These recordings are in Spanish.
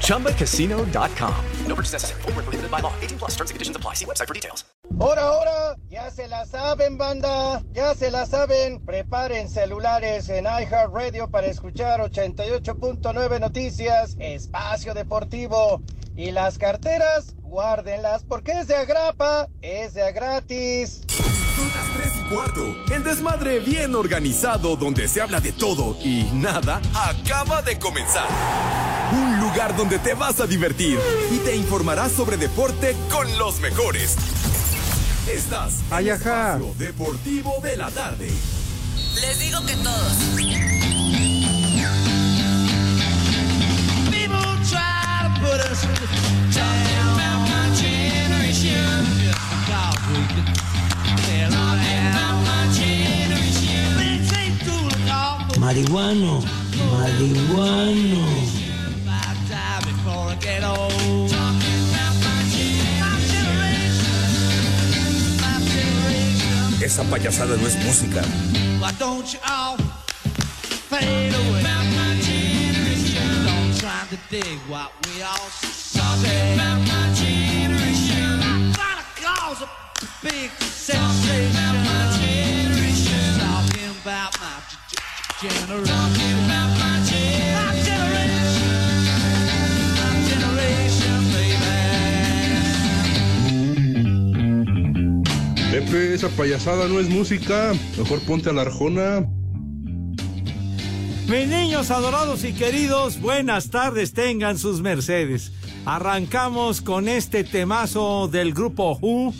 ChumbaCasino.com. No purchase necessary. Full prohibited by law. 18 plus terms and conditions apply. See website for details. Ahora, ahora, ya se la saben, banda. Ya se la saben. Preparen celulares en iHeartRadio para escuchar 88.9 Noticias, Espacio Deportivo. Y las carteras, guárdenlas porque es de agrapa, es de gratis. Son las 3 y cuarto. El desmadre bien organizado donde se habla de todo y nada acaba de comenzar. Un lugar donde te vas a divertir y te informarás sobre deporte con los mejores. Estás en el espacio deportivo de la tarde. Les digo que todos. People try to put us My generation. Esa payasada no es música. Why don't you all fade away? About my generation. Don't try to dig what we all say. About my generation. Trying to cause a big sensation. About my generation. Talking about my g- g- generation. Pepe, esa payasada no es música. Mejor ponte a la arjona. Mis niños adorados y queridos, buenas tardes tengan sus mercedes. Arrancamos con este temazo del grupo Who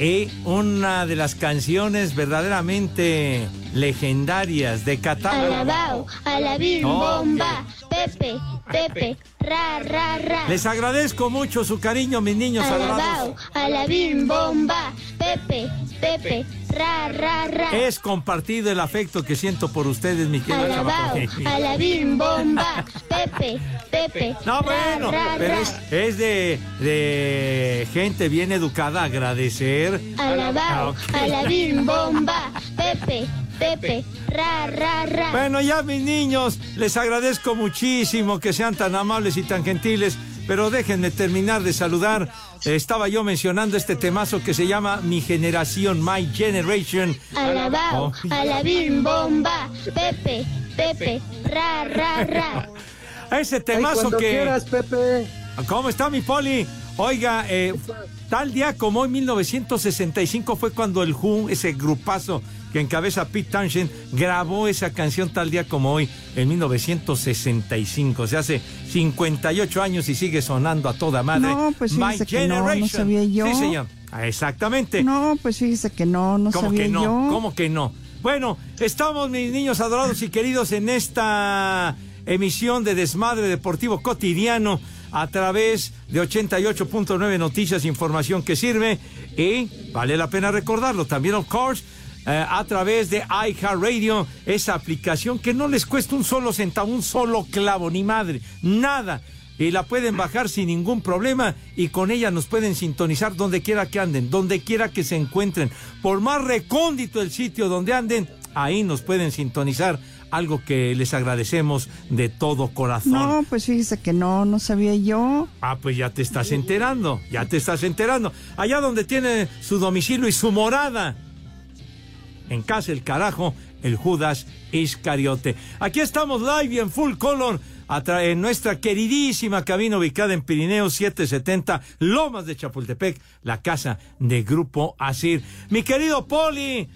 y una de las canciones verdaderamente legendarias de catálogo. Alabao, alabim, bomba, Pepe, Pepe, ra, ra, ra. Les agradezco mucho su cariño, mis niños Alabao, alabim, bomba, Pepe, Pepe, ra, ra, ra. Es compartido el afecto que siento por ustedes, mi querido Alabao, alabim, bomba, Pepe, Pepe, No, ra, bueno, ra, pero es, es de, de gente bien educada agradecer. Ah, Alabao, ok. alabim, bomba, Pepe, Pepe, ra, ra, ra. Bueno, ya mis niños, les agradezco muchísimo que sean tan amables y tan gentiles, pero déjenme terminar de saludar. Estaba yo mencionando este temazo que se llama Mi Generación, My Generation. Alabao, Oh. alabim, bomba, Pepe, Pepe, ra, ra, ra. Ese temazo cuando que... quieras, Pepe. ¿Cómo está mi poli? Oiga, eh, tal día como hoy, 1965, fue cuando el Who, ese grupazo que encabeza Pete Townshend, grabó esa canción tal día como hoy, en 1965. O sea, hace 58 años y sigue sonando a toda madre. No, pues My que no, no Generation. sabía yo. Sí, señor. Ah, Exactamente. No, pues fíjese que no, no ¿Cómo sabía que no? yo. ¿Cómo que no? Bueno, estamos, mis niños adorados y queridos, en esta emisión de Desmadre Deportivo Cotidiano a través de 88.9 Noticias, información que sirve. Y vale la pena recordarlo también, of course, eh, a través de iHeartRadio, esa aplicación que no les cuesta un solo centavo, un solo clavo, ni madre, nada y la pueden bajar sin ningún problema y con ella nos pueden sintonizar donde quiera que anden, donde quiera que se encuentren. Por más recóndito el sitio donde anden, ahí nos pueden sintonizar, algo que les agradecemos de todo corazón. No, pues fíjese que no, no sabía yo. Ah, pues ya te estás enterando, ya te estás enterando. Allá donde tiene su domicilio y su morada. En casa el carajo, el Judas Iscariote. Aquí estamos live y en full color en nuestra queridísima cabina ubicada en Pirineo 770, Lomas de Chapultepec, la casa de Grupo Asir. Mi querido Poli,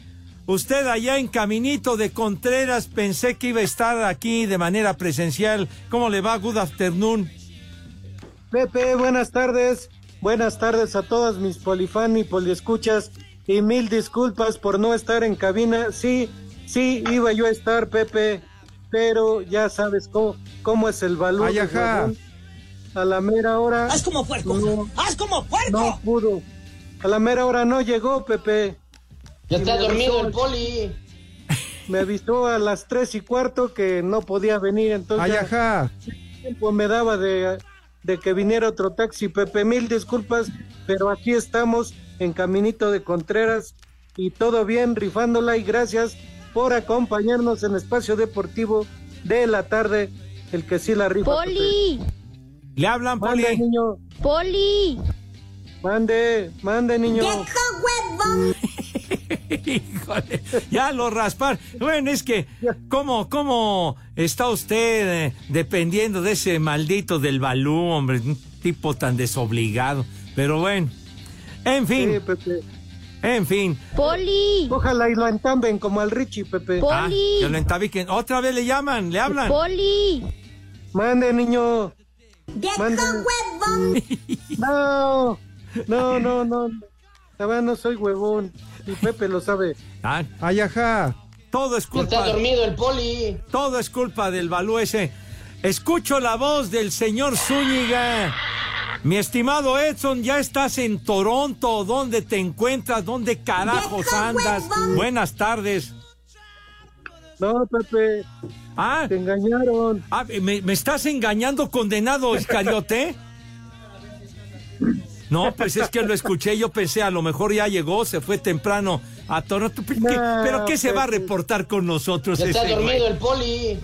usted allá en Caminito de Contreras, pensé que iba a estar aquí de manera presencial. ¿Cómo le va? Good afternoon. Pepe, buenas tardes. Buenas tardes a todas mis polifan y poliescuchas. Y mil disculpas por no estar en cabina. Sí, sí, iba yo a estar, Pepe. Pero ya sabes cómo, cómo es el valor. Ay, ajá. A la mera hora. Haz como puerco. No, Haz como puerco. no pudo. a la mera hora no llegó, Pepe. Ya está dormido avisó- el poli. Me avisó a las tres y cuarto que no podía venir, entonces Ay, ajá. tiempo me daba de, de que viniera otro taxi. Pepe, mil disculpas, pero aquí estamos en Caminito de Contreras y todo bien, rifándola y gracias por acompañarnos en Espacio Deportivo de la tarde, el que sí la rifa. Poli, Le hablan. Mande, Poli. niño, Poli. mande, mande, niño. Híjole, ya lo raspar. Bueno, es que, ¿cómo, cómo está usted eh, dependiendo de ese maldito del Balú, hombre? Un tipo tan desobligado. Pero bueno, en Sí, fin, Pepe. en fin. Poli. Ojalá y lo entamben como al Richie, Pepe. Po- Ah, Poli. que lo entabiquen. Otra vez le llaman, le hablan. Poli. Mande, niño. Mande. No, no, no, no. La verdad no soy huevón. Y Pepe lo sabe. Ah, ay, ajá. Todo es culpa. está dormido el poli. Todo es culpa del Balú ese. Escucho la voz del señor Zúñiga. Mi estimado Edson, ya estás en Toronto. ¿Dónde te encuentras? ¿Dónde carajos andas? Buenas tardes. No, Pepe, Ah, te engañaron. ah, ¿me, me estás engañando, condenado Iscariote? No, pues es que lo escuché, yo pensé, a lo mejor ya llegó, se fue temprano a Toronto. ¿Pero qué, No, pero qué se va a reportar con nosotros Ya está güey? dormido el poli.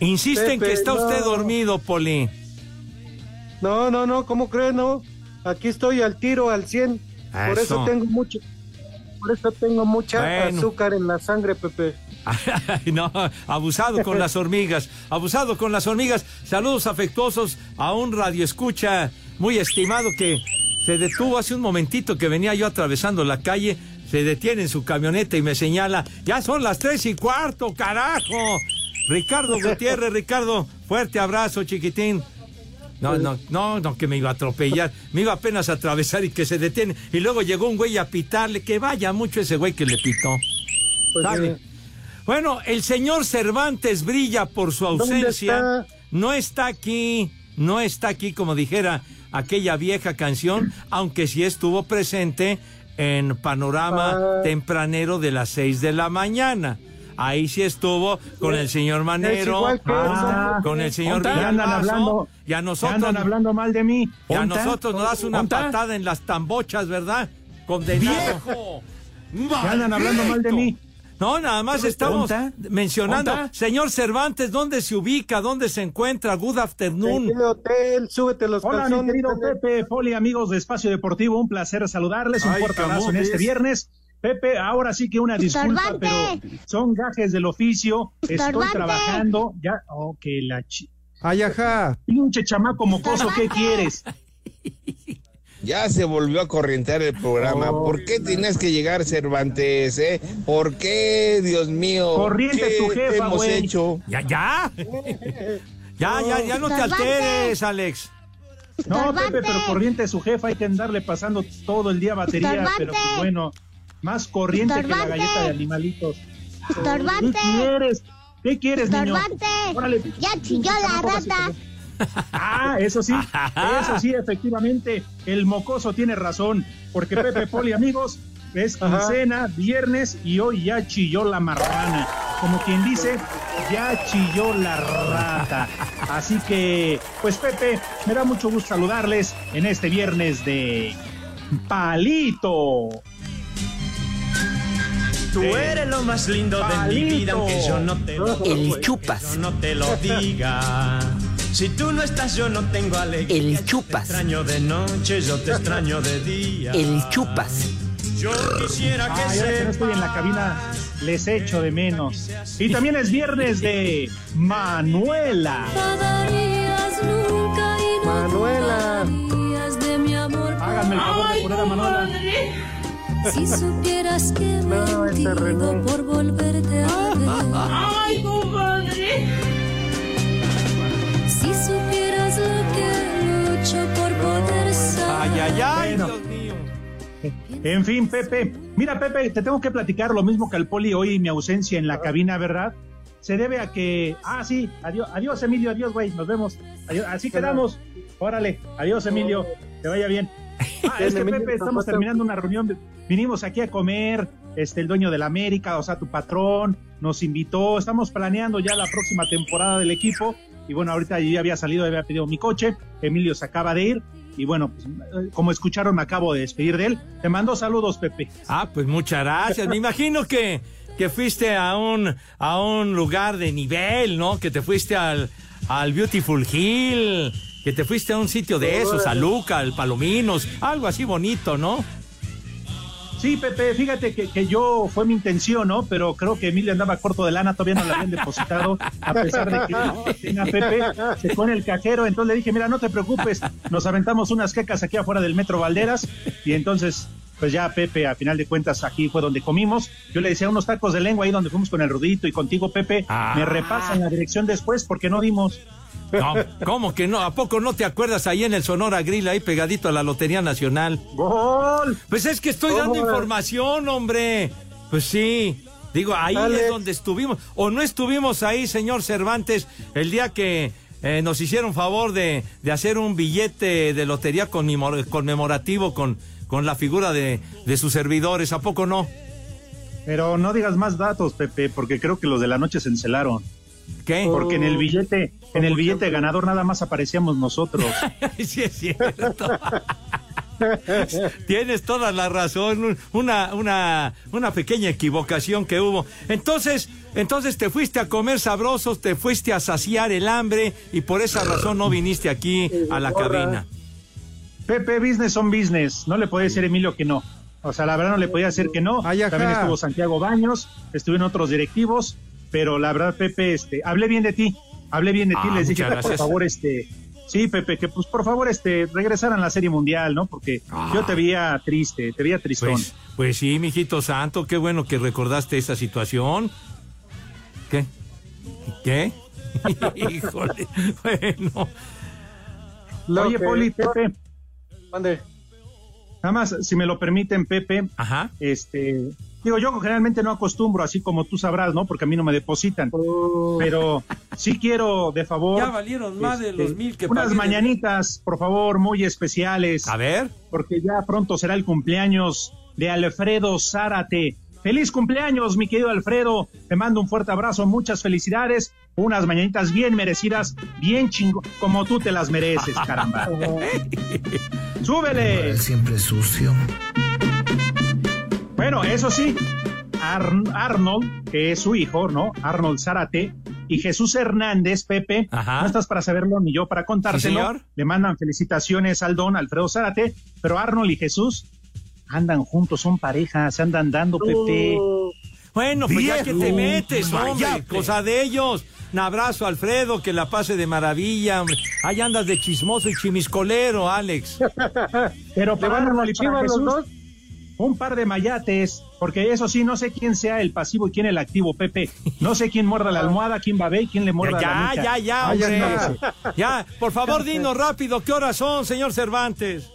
Insiste en que está usted dormido, Poli. No, no, no, ¿cómo crees, no? Aquí estoy al tiro, al 100. Por Eso. tengo mucho. Por eso tengo mucha Bueno. azúcar en la sangre, Pepe. No, abusado con las hormigas, abusado con las hormigas. Saludos afectuosos a un radioescucha muy estimado que se detuvo hace un momentito que venía yo atravesando la calle, se detiene en su camioneta y me señala, ya son las tres y cuarto, carajo. Ricardo Gutiérrez, Ricardo, fuerte abrazo, chiquitín. No, no, no, no, que me iba a atropellar. Me iba apenas a atravesar y que se detiene. Y luego llegó un güey a pitarle, que vaya mucho ese güey que le pitó. Pues, Dale. eh, Bueno, el señor Cervantes brilla por su ¿Dónde ausencia. está? No está aquí, no está aquí como dijera aquella vieja canción, aunque sí estuvo presente en Panorama Ah. Tempranero de las seis de la mañana. Ahí sí estuvo con el señor Manero, que ah, con el señor ¿Onta? Ya andan Villalbazo, hablando- y a nosotros, andan hablando mal de mí. y a nosotros nos das una ¿Onta? patada en las tambochas, ¿verdad? Condenado. Ya andan hablando mal de mí. No, nada más estamos ¿Onta? mencionando. ¿Onta? Señor Cervantes, ¿dónde se ubica? ¿Dónde se encuentra? Good ¿En afternoon. qué hotel? Súbete los Hola, mi calzones. querido Pepe. Poli, amigos de Espacio Deportivo, un placer saludarles, un Ay, fuerte abrazo en este viernes. Pepe, ahora sí que una disculpa, Estorbante. pero son gajes del oficio, estoy trabajando, ya, oh, que la chi- Ay, ajá. pinche chamaco mocoso, ¿qué quieres? Ya se volvió a corrientear el programa. Oh, ¿Por qué tienes que llegar, Cervantes? Eh? ¿Por qué, Dios mío? Corriente ¿Qué tu jefa, hemos hecho? Ya, ya. Ya, ya, ya no te alteres, Alex. No. Pepe, pero corriente su jefa, hay que andarle pasando todo el día batería, pero pues bueno, más corriente que la Estorbante. galleta de animalitos. ¿Qué Estorbante. quieres? ¿Qué quieres, niño? Estorbante. Órale. Ya chilló la rata. Ah, eso sí, eso sí, efectivamente, el mocoso tiene razón, porque Pepe Poli, amigos, es Ajá. quincena, viernes y hoy ya chilló la marrana. Como quien dice, ya chilló la rata. Así que, pues Pepe, me da mucho gusto saludarles en este viernes de Palito. Tú eres lo más lindo de mi vida, aunque yo no te lo El chupas. yo no te lo diga. Si tú no estás, yo no tengo alegría. El Yo te chupas. extraño de noche, yo te extraño de día. El chupas. Yo quisiera que Ah, ya que no estoy en la cabina, les echo de menos. Y también es viernes de Manuela. Manuela. Si supieras que he No, ese mentido por volverte a ver. ¡Ay, compadre! Si supieras lo que lucho por poder saber. Ay, ay, ay, Bueno. Dios mío. En fin, Pepe. Mira, Pepe, te tengo que platicar lo mismo que al Poli hoy mi ausencia en la cabina, ¿verdad? Se debe a que. Ah, sí. Adiós, adiós Emilio. Adiós, güey. Nos vemos. Adiós. Así quedamos. Órale. Adiós, Emilio. Que vaya bien. Ah, es que Pepe, estamos terminando una reunión. Vinimos aquí a comer, este, el dueño de la América, o sea, tu patrón, nos invitó. Estamos planeando ya la próxima temporada del equipo. Y bueno, ahorita yo ya había salido, había pedido mi coche. Emilio se acaba de ir. Y bueno, pues, como escucharon, me acabo de despedir de él. Te mando saludos, Pepe. Ah, pues muchas gracias. Me imagino que, que fuiste a un, a un lugar de nivel, ¿no? Que te fuiste al, al Beautiful Hill, que te fuiste a un sitio de esos, a Luca, al Palominos, algo así bonito, ¿no? Sí, Pepe, fíjate que, que, yo fue mi intención, ¿no? Pero creo que Emilio andaba corto de lana, todavía no la habían depositado, a pesar de que tenía Pepe, se pone el cajero, entonces le dije, mira, no te preocupes, nos aventamos unas quecas aquí afuera del Metro Valderas, y entonces, pues ya Pepe, a final de cuentas, aquí fue donde comimos, yo le decía unos tacos de lengua ahí donde fuimos con el Rudito y contigo, Pepe, Ah. me repasan la dirección después porque no dimos. No, ¿cómo que no? ¿A poco no te acuerdas ahí en el Sonora Grill, ahí pegadito a la Lotería Nacional? ¡Gol! Pues es que estoy dando información, hombre. Pues sí. Digo, ahí Dale. es donde estuvimos. O no estuvimos ahí, señor Cervantes, el día que eh, nos hicieron favor de, de hacer un billete de lotería conmemor- conmemorativo con, con la figura de, de sus servidores. ¿A poco no? Pero no digas más datos, Pepe, porque creo que los de la noche se encelaron. ¿Qué? Porque en el billete, en el billete ganador nada más aparecíamos nosotros. sí, es cierto. Tienes toda la razón, un- una, una, una pequeña equivocación que hubo. Entonces, entonces te fuiste a comer sabrosos, te fuiste a saciar el hambre y por esa razón no viniste aquí a la cabina. Pepe, business son business. No le podía decir Emilio que no. O sea, la verdad no le podía decir que no. Ay. También estuvo Santiago Baños, estuvieron otros directivos, pero la verdad, Pepe, este, hablé bien de ti. Hablé bien de ti, Ah, les dije por favor, este, sí, Pepe, que pues por favor, este, regresaran a la Serie Mundial, ¿no? Porque yo te veía triste, te veía tristón. Pues, pues sí, mijito santo, qué bueno que recordaste esa situación. ¿Qué? ¿Qué? Híjole, bueno. Lo Oye, que- Poli, Pepe, Mande. Nada más, si me lo permiten, Pepe, Ajá. este, digo, yo generalmente no acostumbro, así como tú sabrás, ¿no? Porque a mí no me depositan. Pero sí quiero, de favor. Ya valieron más de los mil que Unas mañanitas, por favor, muy especiales. A ver. Porque ya pronto será el cumpleaños de Alfredo Zárate. Feliz cumpleaños, mi querido Alfredo. Te mando un fuerte abrazo, muchas felicidades. Unas mañanitas bien merecidas, bien chingo, como tú te las mereces, caramba. ¡Súbele! Siempre sucio. Bueno, eso sí, Ar- Arnold, que es su hijo, ¿no? Arnold Zárate y Jesús Hernández, Pepe, Ajá. no estás para saberlo ni yo para contártelo. señor. Le mandan felicitaciones al don Alfredo Zárate, pero Arnold y Jesús andan juntos, son pareja, se andan dando, Pepe. Bueno, pues ya que te metes, hombre, cosa de ellos. Un abrazo, Alfredo, que la pase de maravilla, hombre. Ahí andas de chismoso y chimiscolero, Alex. Pero ¿Le para van a los Jesús, dos? Un par de mayates, porque eso sí, no sé quién sea el pasivo y quién el activo, Pepe. No sé quién muerda la almohada, quién va a ver y quién le muerda la Ya, nuca. ya, ya, Ahí hombre. Ya, por favor, dinos rápido, ¿qué horas son, señor Cervantes?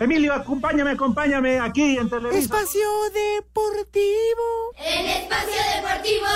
Emilio, acompáñame, acompáñame aquí en Televisa. Espacio Deportivo. En Espacio Deportivo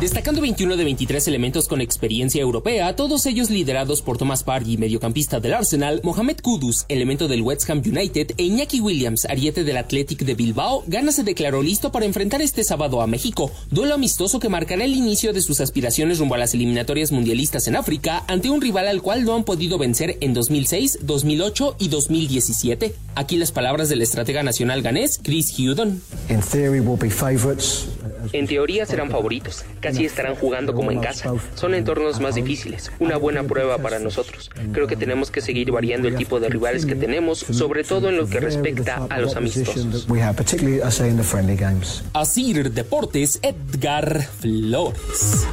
Destacando 21 de 23 elementos con experiencia europea, todos ellos liderados por Thomas Partey, mediocampista del Arsenal, Mohamed Kudus, elemento del West Ham United, e Iñaki Williams, ariete del Athletic de Bilbao, Ghana se declaró listo para enfrentar este sábado a México, duelo amistoso que marcará el inicio de sus aspiraciones rumbo a las eliminatorias mundialistas en África, ante un rival al cual no han podido vencer en 2006, 2008 y 2017. Aquí las palabras del estratega nacional ganés, Chris Hudon. In theory, we'll be favourites. En teoría serán favoritos, casi estarán jugando como en casa. Son entornos más difíciles, una buena prueba para nosotros. Creo que tenemos que seguir variando el tipo de rivales que tenemos, sobre todo en lo que respecta a los amistosos. We have, particularly, I say, in the friendly games. Asir Deportes, Edgar Flores.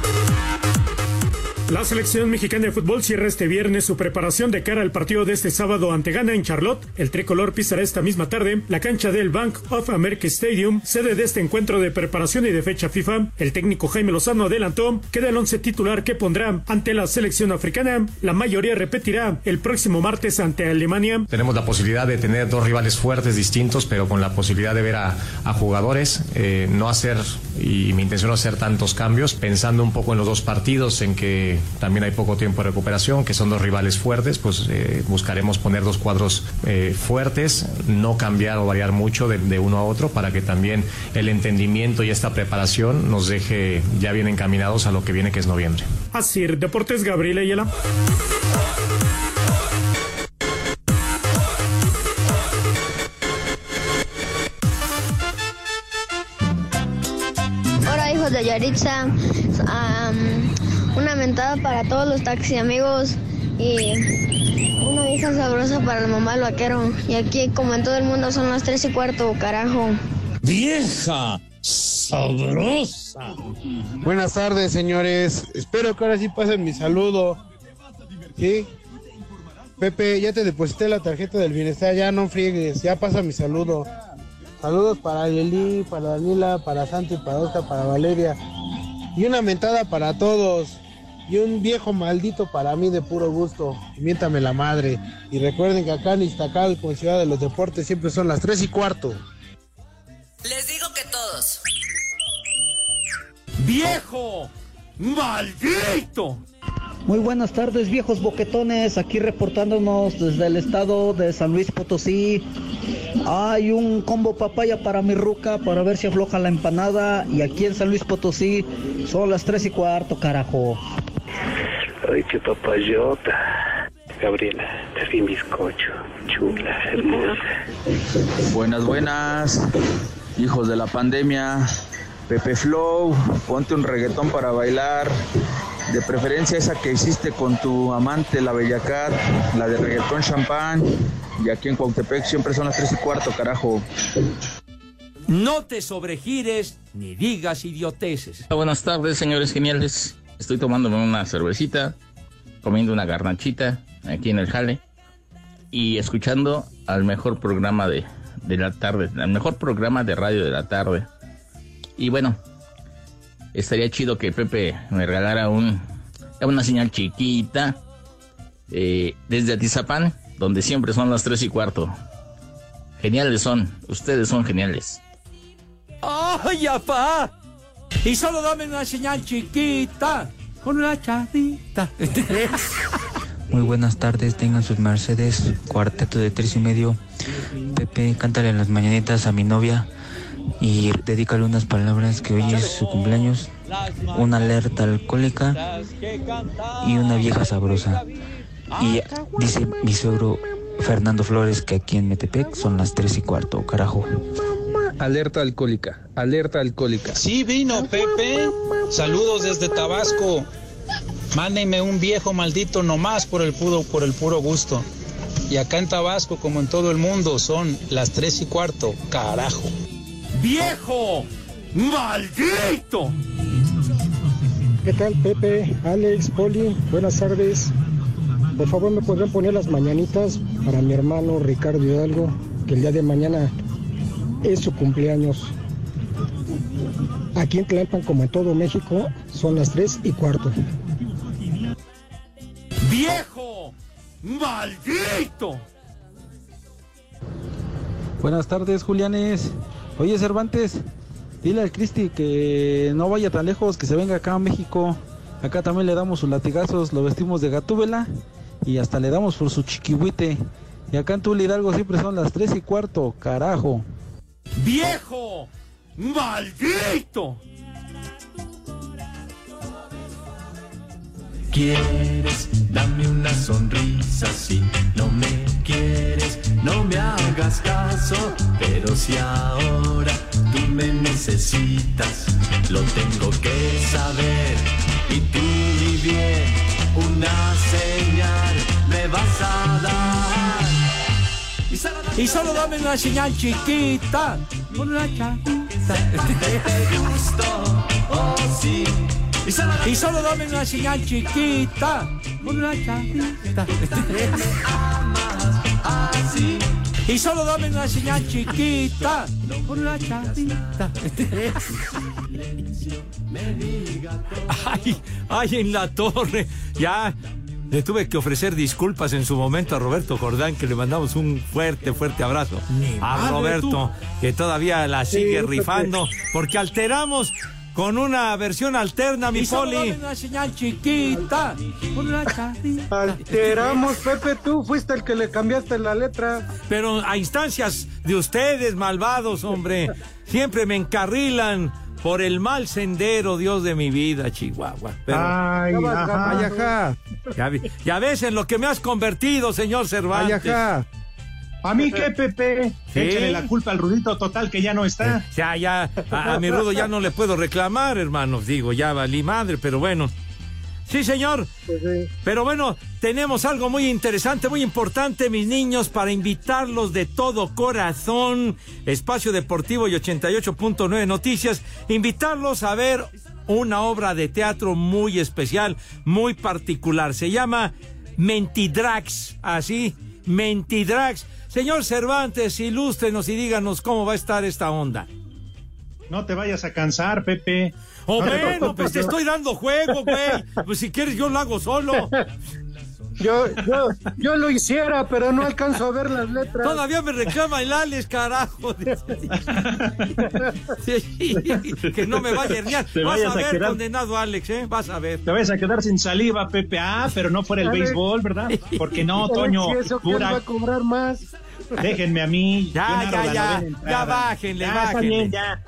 La selección mexicana de fútbol cierra este viernes su preparación de cara al partido de este sábado ante Ghana en Charlotte. El tricolor pisará esta misma tarde la cancha del Bank of America Stadium, sede de este encuentro de preparación y de fecha FIFA. El técnico Jaime Lozano adelantó que del once titular que pondrá ante la selección africana, la mayoría repetirá el próximo martes ante Alemania. Tenemos la posibilidad de tener dos rivales fuertes, distintos, pero con la posibilidad de ver a, a jugadores, eh, no hacer, y mi intención no hacer tantos cambios, pensando un poco en los dos partidos, en que también hay poco tiempo de recuperación, que son dos rivales fuertes, pues eh, buscaremos poner dos cuadros eh, fuertes, no cambiar o variar mucho de, de, uno a otro para que también el entendimiento y esta preparación nos deje ya bien encaminados a lo que viene que es noviembre. Así, Deportes Gabriel Ayala. Hola hijos de Yaritza, mentada para todos los taxi amigos y una vieja sabrosa para el mamá del vaquero. Y aquí, como en todo el mundo, son las tres y cuarto, carajo. ¡Vieja! ¡Sabrosa! Buenas tardes, señores. Espero que ahora sí pasen mi saludo. ¿Sí? Pepe, ya te deposité la tarjeta del bienestar, ya no friegues, ya pasa mi saludo. Saludos para Lili, para Danila, para Santi, para Oscar, para Valeria. Y una mentada para todos. Y un viejo maldito para mí de puro gusto. Miéntame la madre. Y recuerden que acá en Iztacalco, en Ciudad de los Deportes, siempre son las 3 y cuarto. Les digo que todos. ¡Viejo! ¡Maldito! Muy buenas tardes, viejos boquetones. Aquí reportándonos desde el estado de San Luis Potosí. Hay un combo papaya para mi ruca para ver si afloja la empanada. Y aquí en San Luis Potosí son las 3 y cuarto, carajo. Ay, qué papayota. Gabriela, te vi bizcocho. Chula, hermosa. Buenas, buenas. Hijos de la pandemia. Pepe Flow, ponte un reggaetón para bailar. De preferencia esa que hiciste con tu amante, la Bellacat, la de reggaetón champán. Y aquí en Cuautepec siempre son las 3 y cuarto, carajo. No te sobregires ni digas idioteces. Buenas tardes, señores geniales. Estoy tomándome una cervecita, comiendo una garnachita aquí en el jale y escuchando al mejor programa de, de la tarde, al mejor programa de radio de la tarde. Y bueno, estaría chido que Pepe me regalara un, una señal chiquita eh, desde Atizapán, donde siempre son las 3 y cuarto. Geniales son, ustedes son geniales. ¡Ay, apá! Y solo dame una señal chiquita, con una charrita. Muy buenas tardes, tengan sus Mercedes, cuarteto de tres y medio. Pepe, cántale las mañanitas a mi novia y dedícale unas palabras que hoy es su cumpleaños, una alerta alcohólica y una vieja sabrosa. Y dice mi suegro Fernando Flores que aquí en Metepec son las tres y cuarto, carajo. Alerta alcohólica, alerta alcohólica. Sí vino Pepe, saludos desde Tabasco. Mándenme un viejo maldito nomás por el puro, por el puro gusto. Y acá en Tabasco, como en todo el mundo, son las tres y cuarto, carajo. ¡Viejo! ¡Maldito! ¿Qué tal, Pepe, Alex, Poli? Buenas tardes. Por favor, ¿me podrían poner las mañanitas para mi hermano Ricardo Hidalgo, que el día de mañana es su cumpleaños? Aquí en Tlalpan, como en todo México, son las 3 y cuarto. ¡Viejo! ¡Maldito! Buenas tardes, Julianes. Oye, Cervantes, dile al Cristi que no vaya tan lejos, que se venga acá a México. Acá también le damos sus latigazos, lo vestimos de gatúbela y hasta le damos por su chiquihuite. Y acá en Tula Hidalgo siempre son las 3 y cuarto, carajo. ¡Viejo! ¡Maldito! ¿Quieres? Dame una sonrisa si no me quieres, no me hagas caso, pero si ahora tú me necesitas, lo tengo que saber y tú muy bien, una señal me vas a dar. Y solo dame una señal chiquita, una Y solo dame una señal chiquita. Una chavita. Y solo dame una señal chiquita. Una chavita. Ay, ay, en la torre. Ya le tuve que ofrecer disculpas en su momento a Roberto Jordán, que le mandamos un fuerte, fuerte abrazo. a Roberto, tú. que todavía la sigue Sí, rifando, porque alteramos con una versión alterna, mi poli. una señal chiquita. Una. Alteramos, Pepe, tú fuiste el que le cambiaste la letra. Pero a instancias de ustedes, malvados, hombre, siempre me encarrilan por el mal sendero, Dios de mi vida, Chihuahua. Pero- Ay, Ya vas, ajá. Ay, ajá. Ya, ya ves en lo que me has convertido, señor Cervantes. Ay, ajá. ¿A mí qué, Pepe? Sí. Échale la culpa al Rudito total que ya no está. Ya, ya, a, a mi rudo ya no le puedo reclamar, hermanos. Digo, ya valí madre, pero bueno. Sí, señor. Pero bueno, tenemos algo muy interesante, muy importante, mis niños, para invitarlos de todo corazón. Espacio Deportivo y 88.9 Noticias. Invitarlos a ver una obra de teatro muy especial, muy particular. Se llama Mentidrax, así, Mentidrax. Señor Cervantes, ilústrenos y díganos cómo va a estar esta onda. No te vayas a cansar, Pepe. No te bueno, pues te estoy dando juego, güey. Pues si quieres yo lo hago solo. Yo, yo, yo lo hiciera, pero no alcanzo a ver las letras. Todavía me reclama el Alex, carajo. Sí, que no me vaya a herniar. Te Vas a a ver, quedar- condenado Alex, ¿eh? Vas a ver. Te vas a quedar sin saliva, Pepe. Ah, pero no fuera el Alex. béisbol, ¿verdad? Porque no, Toño. ¿y eso pura- va a cobrar más? Déjenme a mí. Ya, ya, ya, ya bájenle, Ya, está bájenle. bien, ya.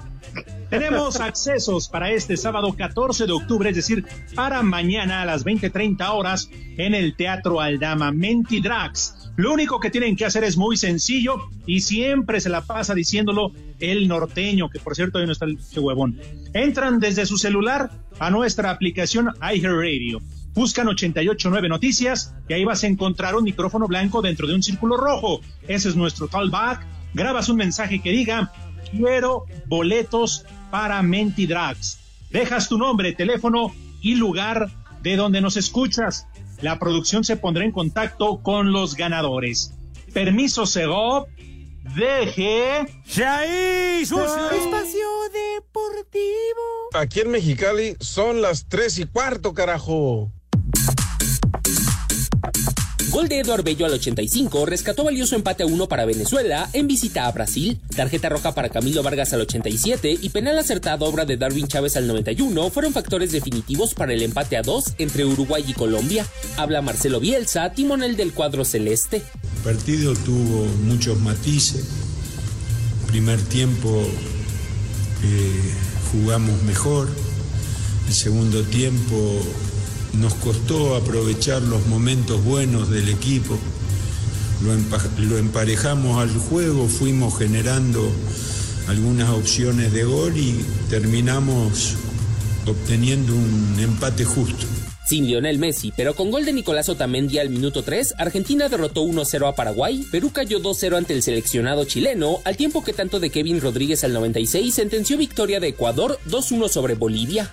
Tenemos accesos para este sábado 14 de octubre, es decir, para mañana a las 20:30 horas en el Teatro Aldama Mentidrax. Lo único que tienen que hacer es muy sencillo y siempre se la pasa diciéndolo el norteño, que por cierto ahí no está el huevón. Entran desde su celular a nuestra aplicación iHeartRadio. Buscan 889 Noticias y ahí vas a encontrar un micrófono blanco dentro de un círculo rojo. Ese es nuestro callback. Grabas un mensaje que diga quiero boletos para Mentidrags. Dejas tu nombre, teléfono y lugar de donde nos escuchas. La producción se pondrá en contacto con los ganadores. Permiso, Segov. Deje. ¡Se ahí, sucio! Espacio Deportivo. Aquí en Mexicali son las tres y cuarto, carajo. Gol de Eduardo Bello al 85 rescató valioso empate a 1 para Venezuela en visita a Brasil. Tarjeta roja para Camilo Vargas al 87 y penal acertado obra de Darwin Chávez al 91 fueron factores definitivos para el empate a 2 entre Uruguay y Colombia. Habla Marcelo Bielsa, timonel del cuadro celeste. El partido tuvo muchos matices. Primer tiempo eh, jugamos mejor. El segundo tiempo nos costó aprovechar los momentos buenos del equipo. Lo, empa- lo emparejamos al juego, fuimos generando algunas opciones de gol y terminamos obteniendo un empate justo. Sin Lionel Messi, pero con gol de Nicolás Otamendi al minuto 3, Argentina derrotó 1-0 a Paraguay, Perú cayó 2-0 ante el seleccionado chileno, al tiempo que tanto de Kevin Rodríguez al 96 sentenció victoria de Ecuador 2-1 sobre Bolivia.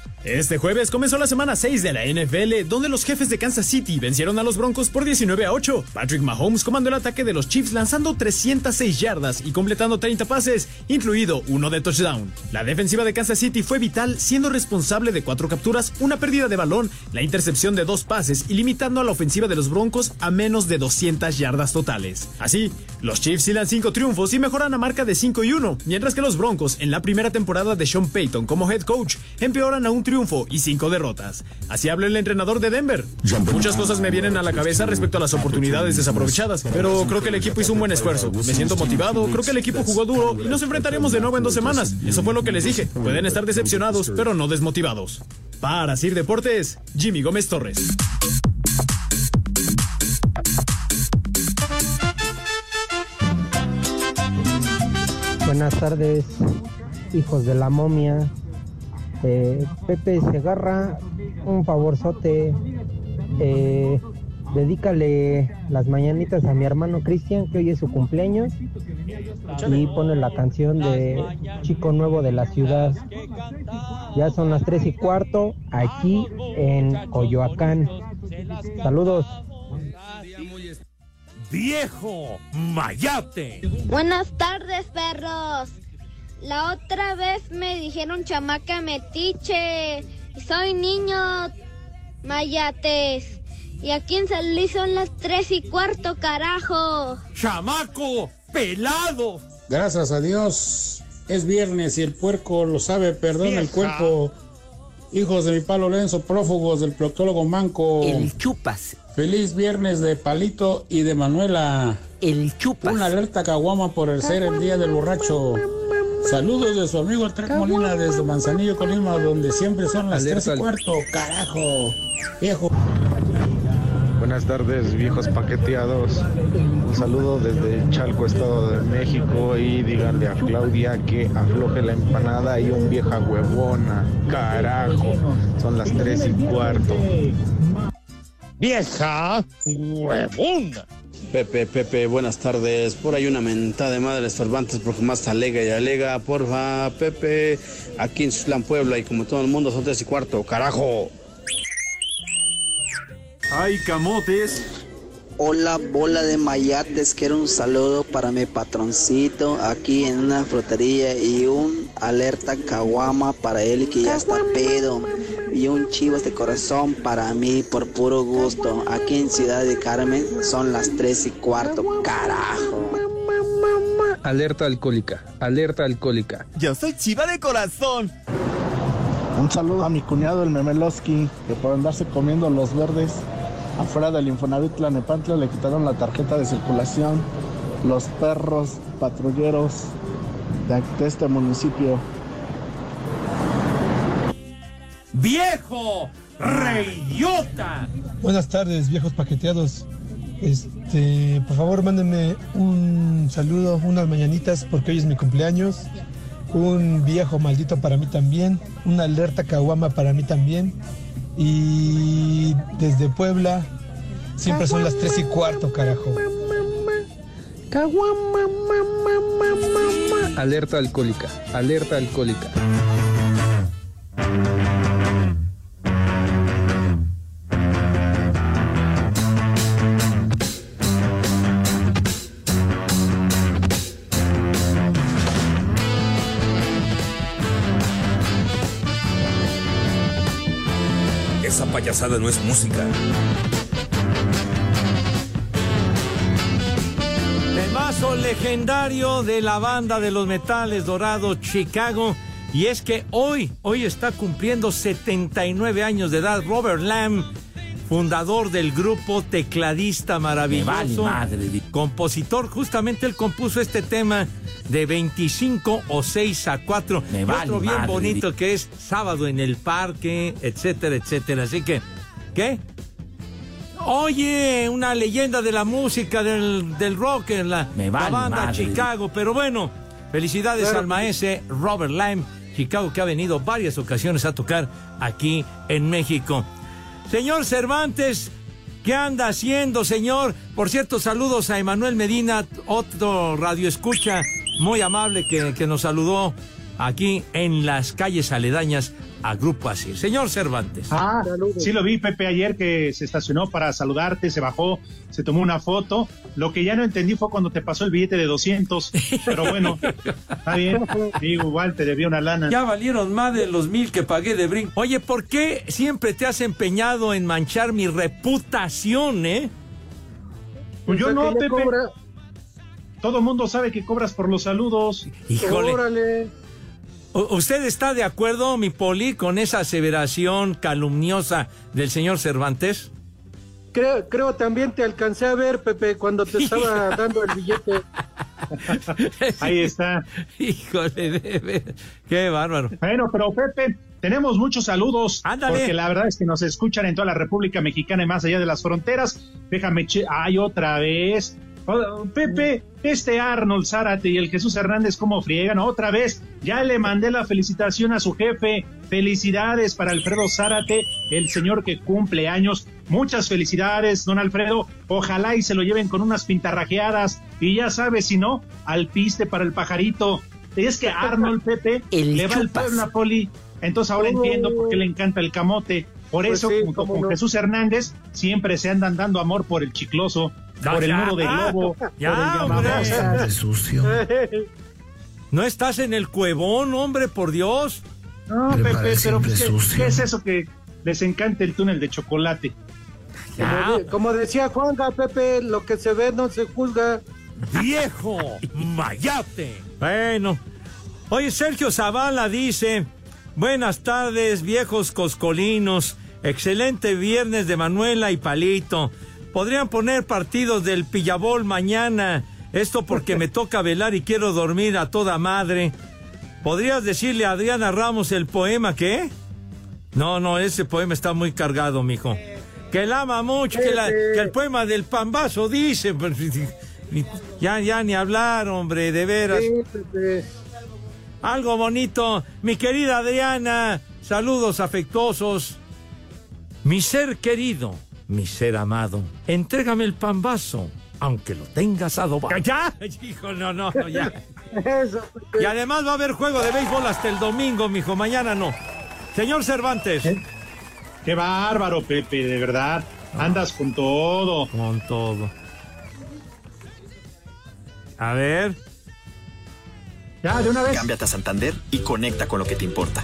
Este jueves comenzó la semana 6 de la NFL, donde los jefes de Kansas City vencieron a los Broncos por 19 a 8. Patrick Mahomes comandó el ataque de los Chiefs lanzando 306 yardas y completando 30 pases, incluido uno de touchdown. La defensiva de Kansas City fue vital, siendo responsable de cuatro capturas, una pérdida de balón, la intercepción de dos pases y limitando a la ofensiva de los Broncos a menos de 200 yardas totales. Así, los Chiefs hilan 5 triunfos y mejoran a marca de 5 y 1, mientras que los Broncos, en la primera temporada de Sean Payton como head coach, empeoran a un triunfo y 5 derrotas. Así habla el entrenador de Denver. Muchas cosas me vienen a la cabeza respecto a las oportunidades desaprovechadas, pero creo que el equipo hizo un buen esfuerzo. Me siento motivado, creo que el equipo jugó duro y nos enfrentaremos de nuevo en dos semanas. Eso fue lo que les dije. Pueden estar decepcionados, pero no desmotivados. Para Sir Deportes, Jimmy Gómez Torres. Buenas tardes, hijos de la momia. Eh, Pepe Segarra, un favorzote. Eh, dedícale las mañanitas a mi hermano Cristian, que hoy es su cumpleaños. Y pone la canción de Chico Nuevo de la Ciudad. Ya son las tres y cuarto aquí en Coyoacán. Saludos. Viejo Mayate. Buenas tardes, perros. La otra vez me dijeron chamaca metiche. Soy niño mayates. Y aquí en San Luis son las tres y cuarto, carajo. ¡Chamaco! ¡Pelado! Gracias a Dios. Es viernes y el puerco lo sabe, perdona el cuerpo. Hijos de mi palo Lenzo, prófugos del proctólogo Manco. El chupas. Feliz viernes de Palito y de Manuela. El chupas. Una alerta caguama por el ser el día del borracho. Saludos de su amigo el Trek Molina desde Manzanillo, Colima, donde siempre son las Alerta tres y al- cuarto. Carajo, viejo. Buenas tardes, viejos paqueteados. Un saludo desde Chalco, Estado de México. Y díganle a Claudia que afloje la empanada y un vieja huevona. Carajo, son las tres y cuarto. Vieja huevona. Pepe, Pepe, buenas tardes. Por ahí una mentada de madre Cervantes porque más alega y alega. Porfa, Pepe, aquí en Suslán, Puebla y como todo el mundo son tres y cuarto. Carajo. Hay camotes. Hola, bola de mayates. Quiero un saludo para mi patroncito aquí en una frutería y un alerta caguama para él que ya está pedo. Y un chivas de corazón para mí por puro gusto. Aquí en Ciudad de Carmen son las tres y cuarto. Carajo. Alerta alcohólica, alerta alcohólica. Yo soy chiva de corazón. Un saludo a mi cuñado el Memeloski, que por andarse comiendo los verdes afuera del Infonavit Tlanepantla le quitaron la tarjeta de circulación. Los perros patrulleros de, este municipio. ¡Viejo! ¡Reyota! Buenas tardes, viejos paqueteados. Este, por favor, mándenme un saludo, unas mañanitas, porque hoy es mi cumpleaños. Un viejo maldito para mí también. Una alerta caguama para mí también. Y desde Puebla, siempre son las tres y cuarto, carajo. Alerta alcohólica, alerta alcohólica. Esa payasada no es música. Temazo legendario de la banda de los metales dorados Chicago. Y es que hoy, hoy está cumpliendo 79 años de edad Robert Lamb, fundador del grupo, tecladista maravilloso, compositor. Justamente él compuso este tema de 25 o 6 a 4. Me vale otro bien madre, bonito que es Sábado en el Parque, etcétera, etcétera. Así que, ¿qué? Oye, una leyenda de la música, del, del rock en la, banda madre. Chicago. Pero bueno, felicidades al maese Robert Lime, Chicago, que ha venido varias ocasiones a tocar aquí en México. Señor Cervantes, ¿qué anda haciendo, señor? Por cierto, saludos a Emanuel Medina, otro radio escucha muy amable que, que nos saludó aquí en las calles aledañas a Grupo Asir. Señor Cervantes. Ah, sí lo vi, Pepe, ayer que se estacionó para saludarte, se bajó, se tomó una foto. Lo que ya no entendí fue cuando te pasó el billete de 200. Pero bueno, está bien. Digo, igual te debía una lana. Ya valieron más de los mil que pagué de brinco. Oye, ¿por qué siempre te has empeñado en manchar mi reputación, eh? Pues yo ¿a no, Pepe. cobra? Todo el mundo sabe que cobras por los saludos. Híjole. Órale. ¿U- ¿Usted está de acuerdo, mi poli, con esa aseveración calumniosa del señor Cervantes? Creo, creo también te alcancé a ver, Pepe, cuando te estaba dando el billete. Ahí está. Híjole, de ver- qué bárbaro. Bueno, pero Pepe, tenemos muchos saludos. Ándale. Porque la verdad es que nos escuchan en toda la República Mexicana y más allá de las fronteras. Déjame, che, ay, otra vez. Pepe, este Arnold Zárate y el Jesús Hernández, ¿cómo friegan? Otra vez, ya le mandé la felicitación a su jefe. Felicidades para Alfredo Zárate, el señor que cumple años. Muchas felicidades, don Alfredo. Ojalá y se lo lleven con unas pintarrajeadas. Y ya sabes, si no, al piste para el pajarito. Es que Arnold Pepe le va al pueblo a Poli. Entonces ahora entiendo por qué le encanta el camote. Por Pues eso, sí, junto con no. Jesús Hernández, siempre se andan dando amor por el chicloso, Ya, por el muro de globo, Ya, por el hombre. sucio. No estás en el cuevón, hombre, por Dios. No, Pepe, pero ¿qué, qué es eso que les encanta el túnel de chocolate? Como, de- como decía Juanga, Pepe, lo que se ve no se juzga. ¡Viejo! ¡Mayate! Bueno. Oye, Sergio Zavala dice: Buenas tardes, viejos coscolinos. Excelente viernes de Manuela y Palito. Podrían poner partidos del Pillabol mañana. Esto porque me toca velar y quiero dormir a toda madre. ¿Podrías decirle a Adriana Ramos el poema qué? No, no, ese poema está muy cargado, mijo. Que la ama mucho, que, la- que el poema del pambazo dice. pues, Ya, ya ni hablar, hombre, de veras. Algo bonito. Mi querida Adriana, saludos afectuosos. Mi ser querido, mi ser amado, entrégame el pambazo, aunque lo tengas adobado. ¡Ya! Hijo, no, no, no, ya. Eso, Y además va a haber juego de béisbol hasta el domingo, mijo. Mañana no. Señor Cervantes. Qué bárbaro, Pepe, de verdad. Andas con todo. Con todo. A ver. Ya, de una vez. Cámbiate a Santander y conecta con lo que te importa.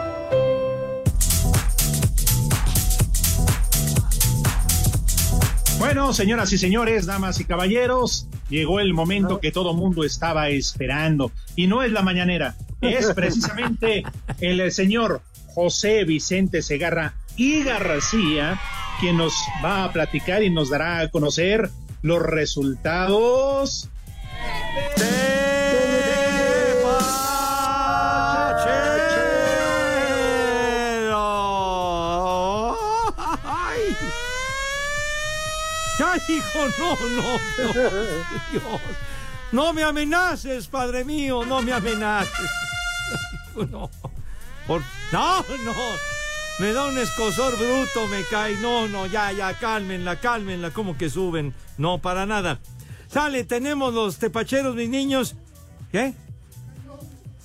Bueno, señoras y señores, damas y caballeros, llegó el momento que todo mundo estaba esperando. Y no es la mañanera, es precisamente el señor José Vicente Segarra y García quien nos va a platicar y nos dará a conocer los resultados. ¡Ay! Hijo! No, no, no. Dios. No me amenaces, padre mío, no me amenaces. No. No, no. Me da un escosor bruto, me cae. No, no, ya, ya, cálmenla, cálmenla. ¿Cómo que suben? No, para nada. Sale, tenemos los tepacheros, mis niños. ¿Qué?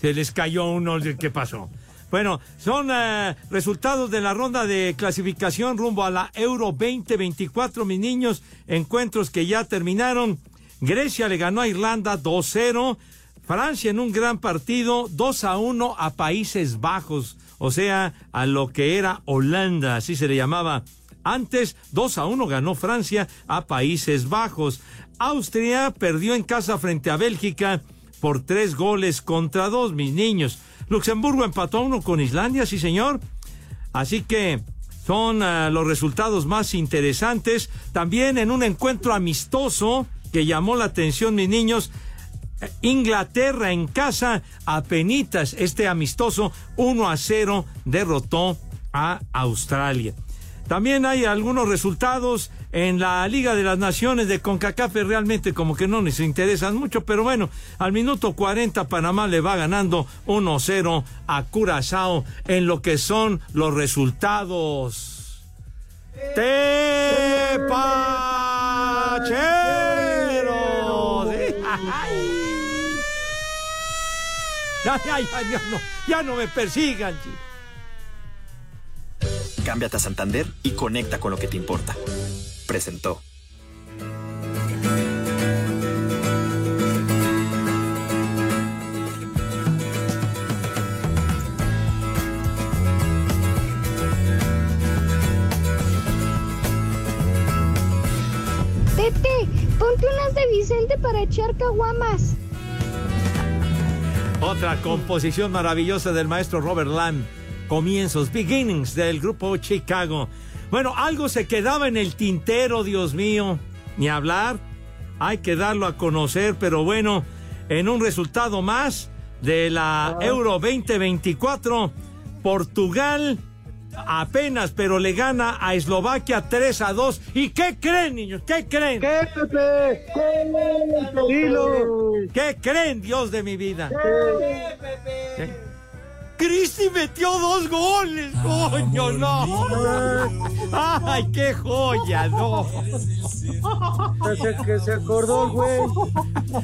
Se les cayó uno. ¿Qué pasó? Bueno, son eh, resultados de la ronda de clasificación rumbo a la Euro 2024, mis niños. Encuentros que ya terminaron. Grecia le ganó a Irlanda 2-0. Francia en un gran partido 2 a 1 a Países Bajos, o sea, a lo que era Holanda, así se le llamaba. Antes 2 a 1 ganó Francia a Países Bajos. Austria perdió en casa frente a Bélgica por tres goles contra dos, mis niños. Luxemburgo empató uno con Islandia, sí señor. Así que son ah, los resultados más interesantes. También en un encuentro amistoso que llamó la atención, mis niños, eh, Inglaterra en casa, a penitas, este amistoso 1 a 0 derrotó a Australia. También hay algunos resultados en la Liga de las Naciones de CONCACAF, realmente como que no les interesan mucho, pero bueno, al minuto 40 Panamá le va ganando 1-0 a Curazao en lo que son los resultados. ¡Tepacheros! ¡Ay! Ay, ay, ay, ya no, ya no me persigan. Cámbiate a Santander y conecta con lo que te importa. Presentó. Pepe, ponte unas de Vicente para echar caguamas. Otra composición maravillosa del maestro Robert Lamb. Comienzos, beginnings del grupo Chicago. Bueno, algo se quedaba en el tintero, Dios mío. Ni hablar. Hay que darlo a conocer, pero bueno, en un resultado más de la Euro 2024, Portugal apenas, pero le gana a Eslovaquia 3 a 2. ¿Y qué creen, niños? ¿Qué creen? ¿Qué, Pepe? ¿Qué? ¿Qué creen, Dios de mi vida? ¿Qué, Pepe? Cristi metió dos goles, coño, no. Ay, qué joya, no. Que que se acordó, güey.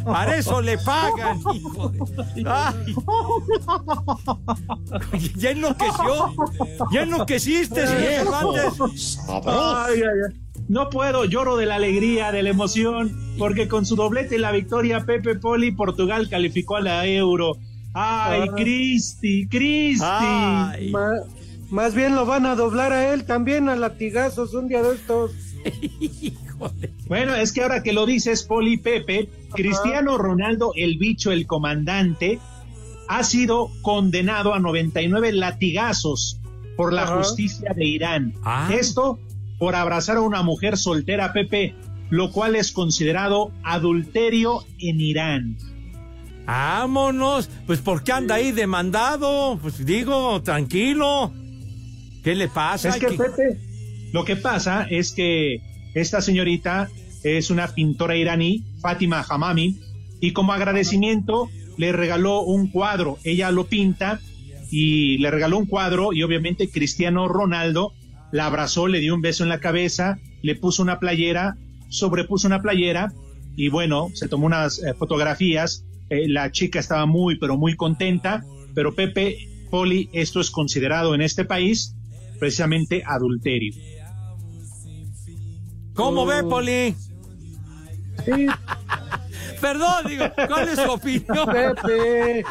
Para eso le pagan, hijo de... Ay. Ya enloqueció. Ya enloqueciste, señor. Ay, ay, ay. No puedo, lloro de la alegría, de la emoción, porque con su doblete y la victoria Pepe Poli, Portugal calificó a la Euro. Ay. Cristi, Cristi. Más bien lo van a doblar a él también a latigazos un día de estos. Bueno, es que ahora que lo dices, Poli Pepe, Cristiano Ronaldo, el bicho, el comandante, ha sido condenado a 99 latigazos por la Ajá. justicia de Irán. Ah. Esto por abrazar a una mujer soltera, Pepe, lo cual es considerado adulterio en Irán. Vámonos. Pues, ¿por qué anda ahí demandado? Pues digo, tranquilo. ¿Qué le pasa? Es que, ¿Qué- Pepe, lo que pasa es que esta señorita es una pintora iraní, Fátima Hamami, y como agradecimiento le regaló un cuadro. Ella lo pinta y le regaló un cuadro y obviamente Cristiano Ronaldo la abrazó, le dio un beso en la cabeza, le puso una playera, sobrepuso una playera y bueno, se tomó unas eh, fotografías. Eh, la chica estaba muy, pero muy contenta, pero Pepe Poli, esto es considerado en este país precisamente adulterio. ¿Cómo ve, Poli? Sí, Perdón, digo, ¿cuál es su opinión? Pepe.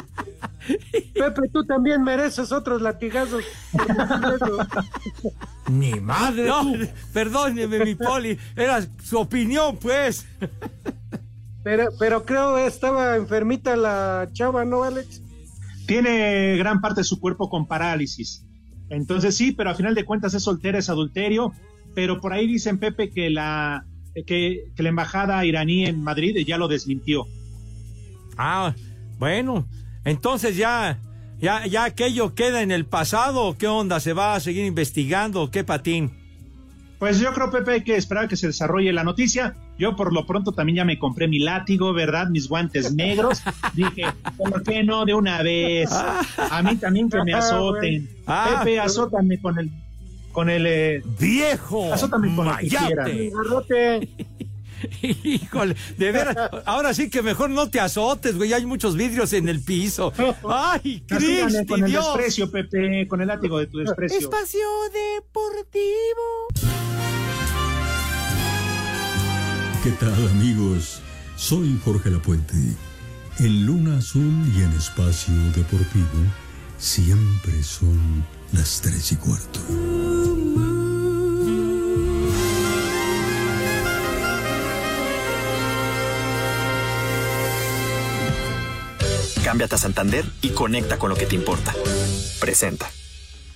Pepe, tú también mereces otros latigazos. Mi madre. No, perdóneme, mi Poli. Era su opinión, pues. Pero, pero creo estaba enfermita la chava, ¿no, Alex? Tiene gran parte de su cuerpo con parálisis. Entonces sí, pero a final de cuentas es soltera, es adulterio. Pero por ahí dicen, Pepe, que la, que, que la embajada iraní en Madrid ya lo desmintió. Ah, bueno. Entonces ya, ya, ya aquello queda en el pasado. ¿Qué onda? ¿Se va a seguir investigando? ¿Qué patín? Pues yo creo, Pepe, hay que esperar que se desarrolle la noticia. Yo por lo pronto también ya me compré mi látigo, ¿verdad? Mis guantes negros. Dije, ¿por qué no de una vez? A mí también que me azoten. Ah, Pepe, azótame con el... Con el eh, Viejo. azótame con el que. Híjole, de veras, ahora sí que mejor no te azotes, güey, hay muchos vidrios en el piso. Ay, Cristi, con el Dios. desprecio, Pepe, con el látigo de tu desprecio. Espacio Deportivo. ¿Qué tal amigos? Soy Jorge Lapuente. En Luna Azul y en Espacio Deportivo siempre son las tres y cuarto. Cámbiate a Santander y conecta con lo que te importa. Presenta.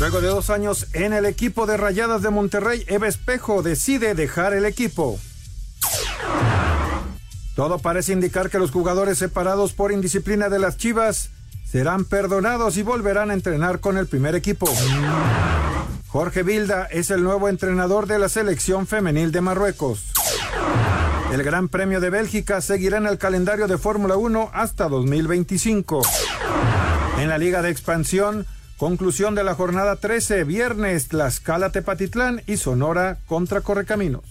Luego de dos años en el equipo de Rayadas de Monterrey, Eva Espejo decide dejar el equipo. Todo parece indicar que los jugadores separados por indisciplina de las Chivas serán perdonados y volverán a entrenar con el primer equipo. Jorge Vilda es el nuevo entrenador de la selección femenil de Marruecos. El Gran Premio de Bélgica seguirá en el calendario de Fórmula 1 hasta 2025. En la Liga de Expansión, Conclusión de la jornada 13, viernes Tlaxcala Tepatitlán y Sonora contra Correcaminos.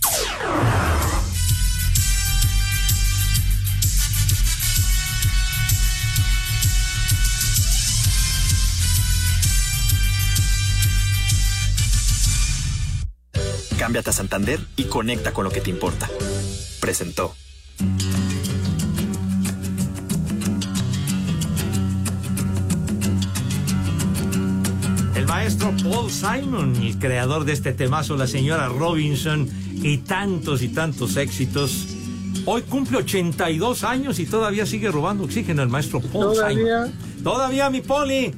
Cámbiate a Santander y conecta con lo que te importa. Presentó. Maestro Paul Simon, el creador de este temazo, la señora Robinson y tantos y tantos éxitos. Hoy cumple 82 años y todavía sigue robando oxígeno el maestro Paul ¿Todavía? Simon. Todavía, mi Poli.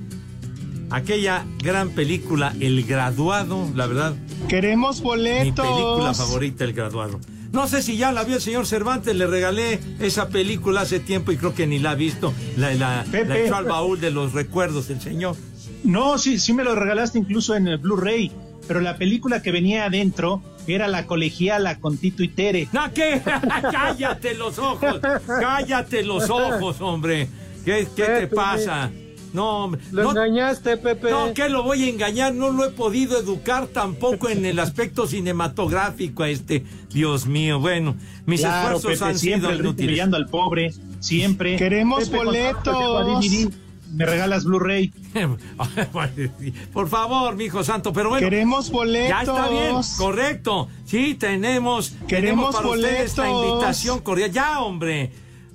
Aquella gran película, El Graduado, la verdad. Queremos boletos. Mi película favorita, El Graduado. No sé si ya la vio el señor Cervantes, le regalé esa película hace tiempo y creo que ni la ha visto. La, la, la echó al baúl de los recuerdos del señor. No, sí, sí me lo regalaste incluso en el Blu-ray, pero la película que venía adentro era la colegiala con Tito y Tere. ¿No qué? cállate los ojos, cállate los ojos, hombre. ¿Qué, qué te pasa? No, hombre. Lo no, engañaste, Pepe. no, que lo voy a engañar, no lo he podido educar tampoco en el aspecto cinematográfico a este. Dios mío, bueno, mis Claro, esfuerzos Pepe, han siempre sido inútiles. al pobre, siempre. Queremos Pepe, cuando boletos. Me regalas Blu-ray. Por favor, mi hijo santo, pero bueno. Queremos boletos. Ya está bien, correcto. Sí, tenemos, tenemos Queremos para ustedes la boletos. invitación cordial. Ya, hombre,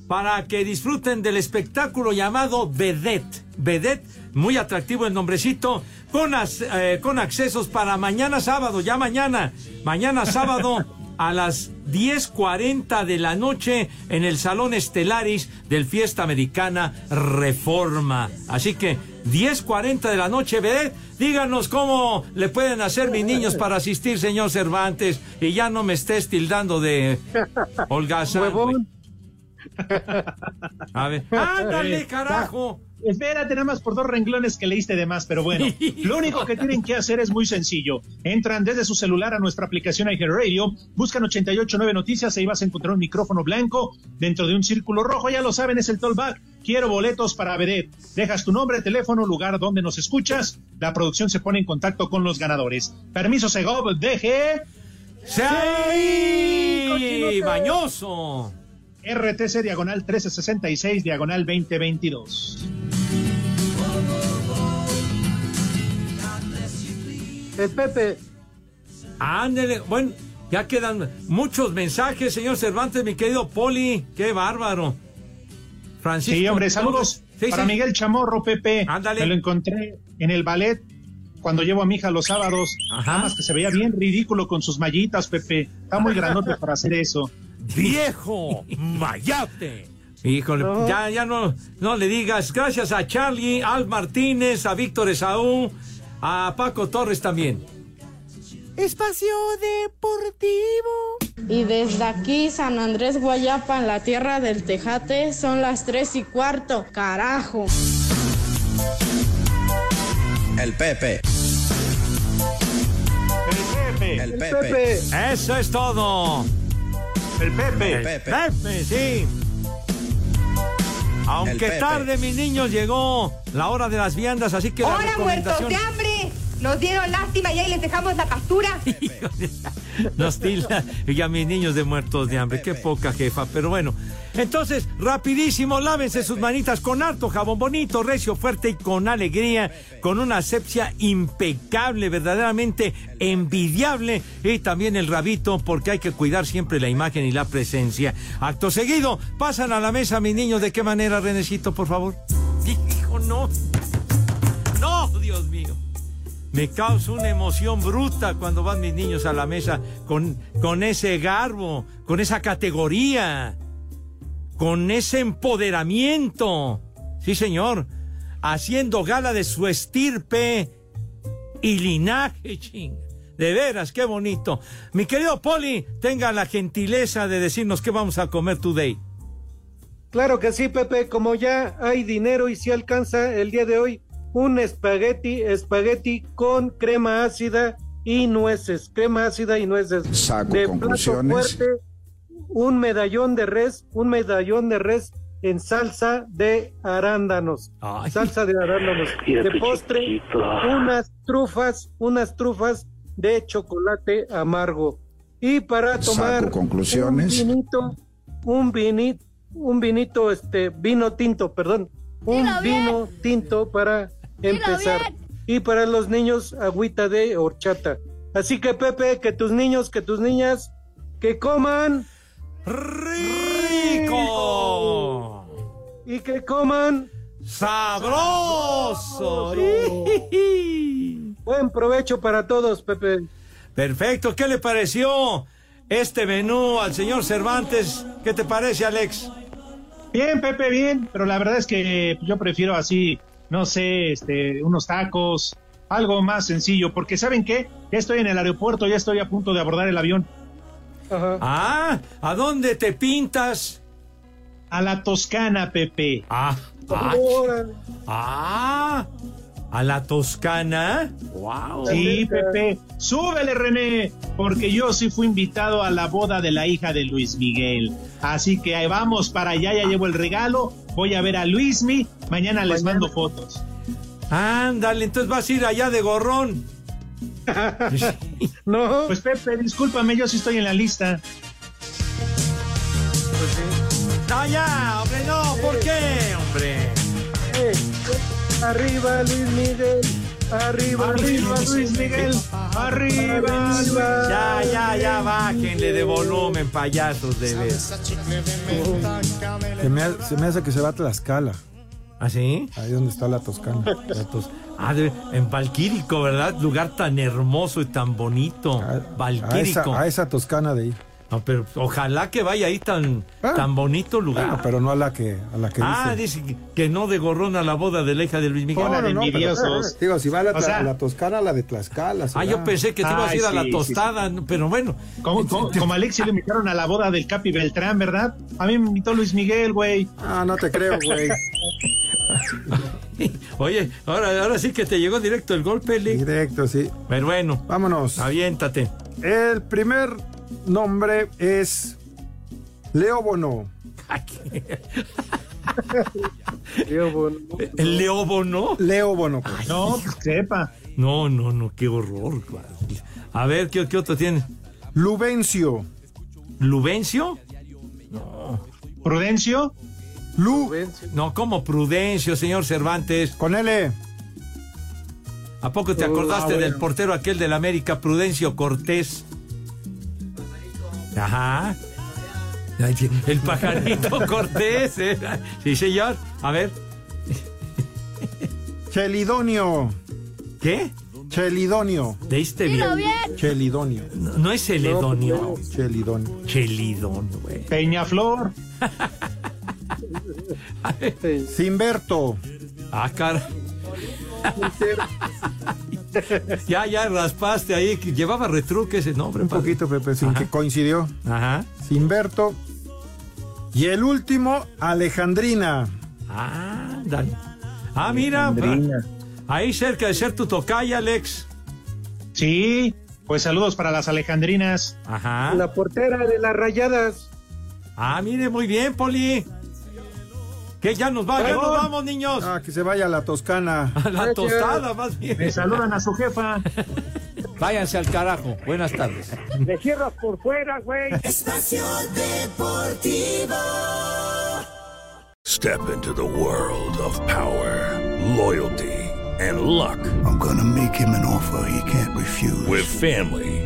para que disfruten del espectáculo llamado Vedette. Vedette, muy atractivo el nombrecito, con, as- eh, con accesos para mañana sábado, ya mañana, mañana sábado a las 10.40 de la noche en el Salón Estelaris del Fiesta Americana Reforma. Así que 10.40 de la noche, Vedette, díganos cómo le pueden hacer mis niños para asistir, señor Cervantes, y ya no me estés tildando de holgazán. A ver, ándale, carajo. Espérate nada más por dos renglones que leíste de más, pero bueno, lo único que tienen que hacer es muy sencillo. Entran desde su celular a nuestra aplicación iHeartRadio, buscan 889 Noticias, ahí vas a encontrar un micrófono blanco dentro de un círculo rojo, ya lo saben, es el tollback. Quiero boletos para Vedet. Dejas tu nombre, teléfono, lugar donde nos escuchas. La producción se pone en contacto con los ganadores. Permiso, Segov, deje. ¡Sí! ¡Bañoso! RTC diagonal 1366 diagonal 2022. Eh, Pepe, Ándele, bueno, ya quedan muchos mensajes, señor Cervantes, mi querido Poli, qué bárbaro. Francisco. Sí, hombre, saludos Sí, para sí. Miguel Chamorro, Pepe. Ándale. Me lo encontré en el ballet cuando llevo a mi hija los sábados. Nada más que se veía bien ridículo con sus mallitas, Pepe. Está muy grandote para hacer eso. ¡Viejo! ¡Mayate! Híjole, ya, ya no, no le digas. Gracias a Charlie, Al Martínez, a Víctor Esaú, a Paco Torres también. Espacio Deportivo. Y desde aquí, San Andrés Guayapa, en la tierra del Tejate, son las tres y cuarto. Carajo. El Pepe. El El Pepe. Eso es todo. El Pepe. El Pepe, sí. Aunque tarde, mis niños, llegó la hora de las viandas, así que la ¡Hola, muertos de hambre! Nos dieron lástima y ahí les dejamos la captura. Nos tilda y a mis niños de muertos de hambre. Qué poca jefa, pero bueno. Entonces, rapidísimo, lávense sus manitas con harto jabón bonito, recio, fuerte y con alegría, con una asepsia impecable, verdaderamente envidiable. Y también el rabito, porque hay que cuidar siempre la imagen y la presencia. Acto seguido, pasan a la mesa, mis niños. ¿De qué manera, Renecito, por favor? Hijo, no. No, Dios mío. Me causa una emoción bruta cuando van mis niños a la mesa con, con ese garbo, con esa categoría, con ese empoderamiento. Sí, señor. Haciendo gala de su estirpe y linaje, ching. De veras, qué bonito. Mi querido Poli, tenga la gentileza de decirnos qué vamos a comer today. claro que sí, Pepe, como ya hay dinero y si alcanza el día de hoy un espagueti, espagueti con crema ácida y nueces, crema ácida y nueces. Saco de conclusiones. plato fuerte, un medallón de res, un medallón de res en salsa de arándanos. Salsa de arándanos. Mira de postre, chiquito. unas trufas, unas trufas de chocolate amargo. Y para tomar Saco conclusiones. un vinito, un vinito, un vinito, este, vino tinto, perdón, un vino tinto para empezar. Y para los niños, agüita de horchata. Así que Pepe, que tus niños, que tus niñas, que coman rico y que coman sabroso. Buen provecho para todos, Pepe. Perfecto, ¿qué le pareció este menú al señor Cervantes? ¿Qué te parece, Alex? Bien, Pepe, bien, pero la verdad es que yo prefiero así, no sé, este, unos tacos, algo más sencillo, porque ¿saben qué? Ya estoy en el aeropuerto, ya estoy a punto de abordar el avión. Ah, ¿a dónde te pintas? A la Toscana, Pepe. Ah, ah, ah, a la Toscana. Wow. Sí, Pepe, súbele, René, porque yo sí fui invitado a la boda de la hija de Luis Miguel. Así que ahí vamos para allá, ya llevo el regalo, voy a ver a Luismi, mañana les mando fotos. Ándale, entonces vas a ir allá de gorrón. no. Pues Pepe, discúlpame, yo sí estoy en la lista. No, ya, hombre, no, ¿por qué, hombre? Eh, arriba Luis Miguel, arriba, arriba Luis Miguel, arriba. Ya, ya, ya, bájenle de volumen, payasos de ver. Se me, ha- se me hace que se va a Tlaxcala. ¿Ah, sí? Ahí donde está la Toscana. La tos- Ah, de- en Valquírico, ¿verdad? Lugar tan hermoso y tan bonito. A Valquírico. esa, a esa Toscana de ahí. No, pero ojalá que vaya ahí tan, tan bonito lugar. Bueno, pero no a la que, a la que ah, dice. dice que- que no de gorrón a la boda de la hija de Luis Miguel. No, no, no, pero- digo, si va a la, O sea- la Toscana, a la de Tlaxcala. Ah, yo pensé que te ibas a ir a la sí, tostada, pero bueno. Como, como, como a Alex sí le invitaron a la boda del Capi Beltrán, ¿verdad? A mí me invitó Luis Miguel, güey. Ah, no te creo, güey. Oye, ahora, ahora sí que te llegó directo el golpe, Lee. Directo, sí. Pero bueno, Vámonos. aviéntate. El primer nombre es Leo Bono. ¿El Leobo no? Leo Bono. No, sepa. No, no, no, qué horror. A ver, ¿qué, qué otro tiene? Lubencio. ¿Lubencio? Prudencio. Lu. No, como Prudencio, señor Cervantes. Con L. ¿A poco te Oh, acordaste ah, del portero aquel del América, Prudencio Cortés? Ajá. El pajarito Cortés. ¿eh? Sí, señor. A ver. Chelidonio. ¿Qué? Chelidonio. ¿Leíste bien? Chelidonio. No, no es Celedonio. Chelidonio. Chelidonio, güey. Peñaflor. Simberto. Ah, cara. ya, ya raspaste ahí. que Llevaba retruque ese nombre. Un padre. poquito, Pepe, sin Ajá. que coincidió. Ajá. Simberto. Y el último, Alejandrina. Ah, dale. Ah, mira. Ahí cerca de ser tu tocaya, Alex. Sí, pues saludos para las alejandrinas. Ajá. La portera de las rayadas. Ah, mire, muy bien, Poli. Que ya nos va, ya nos vamos, niños. Ah, que se vaya a la Toscana. A la tostada, más bien. Me saludan a su jefa. Váyanse al carajo. Buenas tardes. Le cierras por fuera, güey. Espacio Deportivo. Step into the world of power, loyalty, and luck. I'm gonna make him an offer he can't refuse. With family,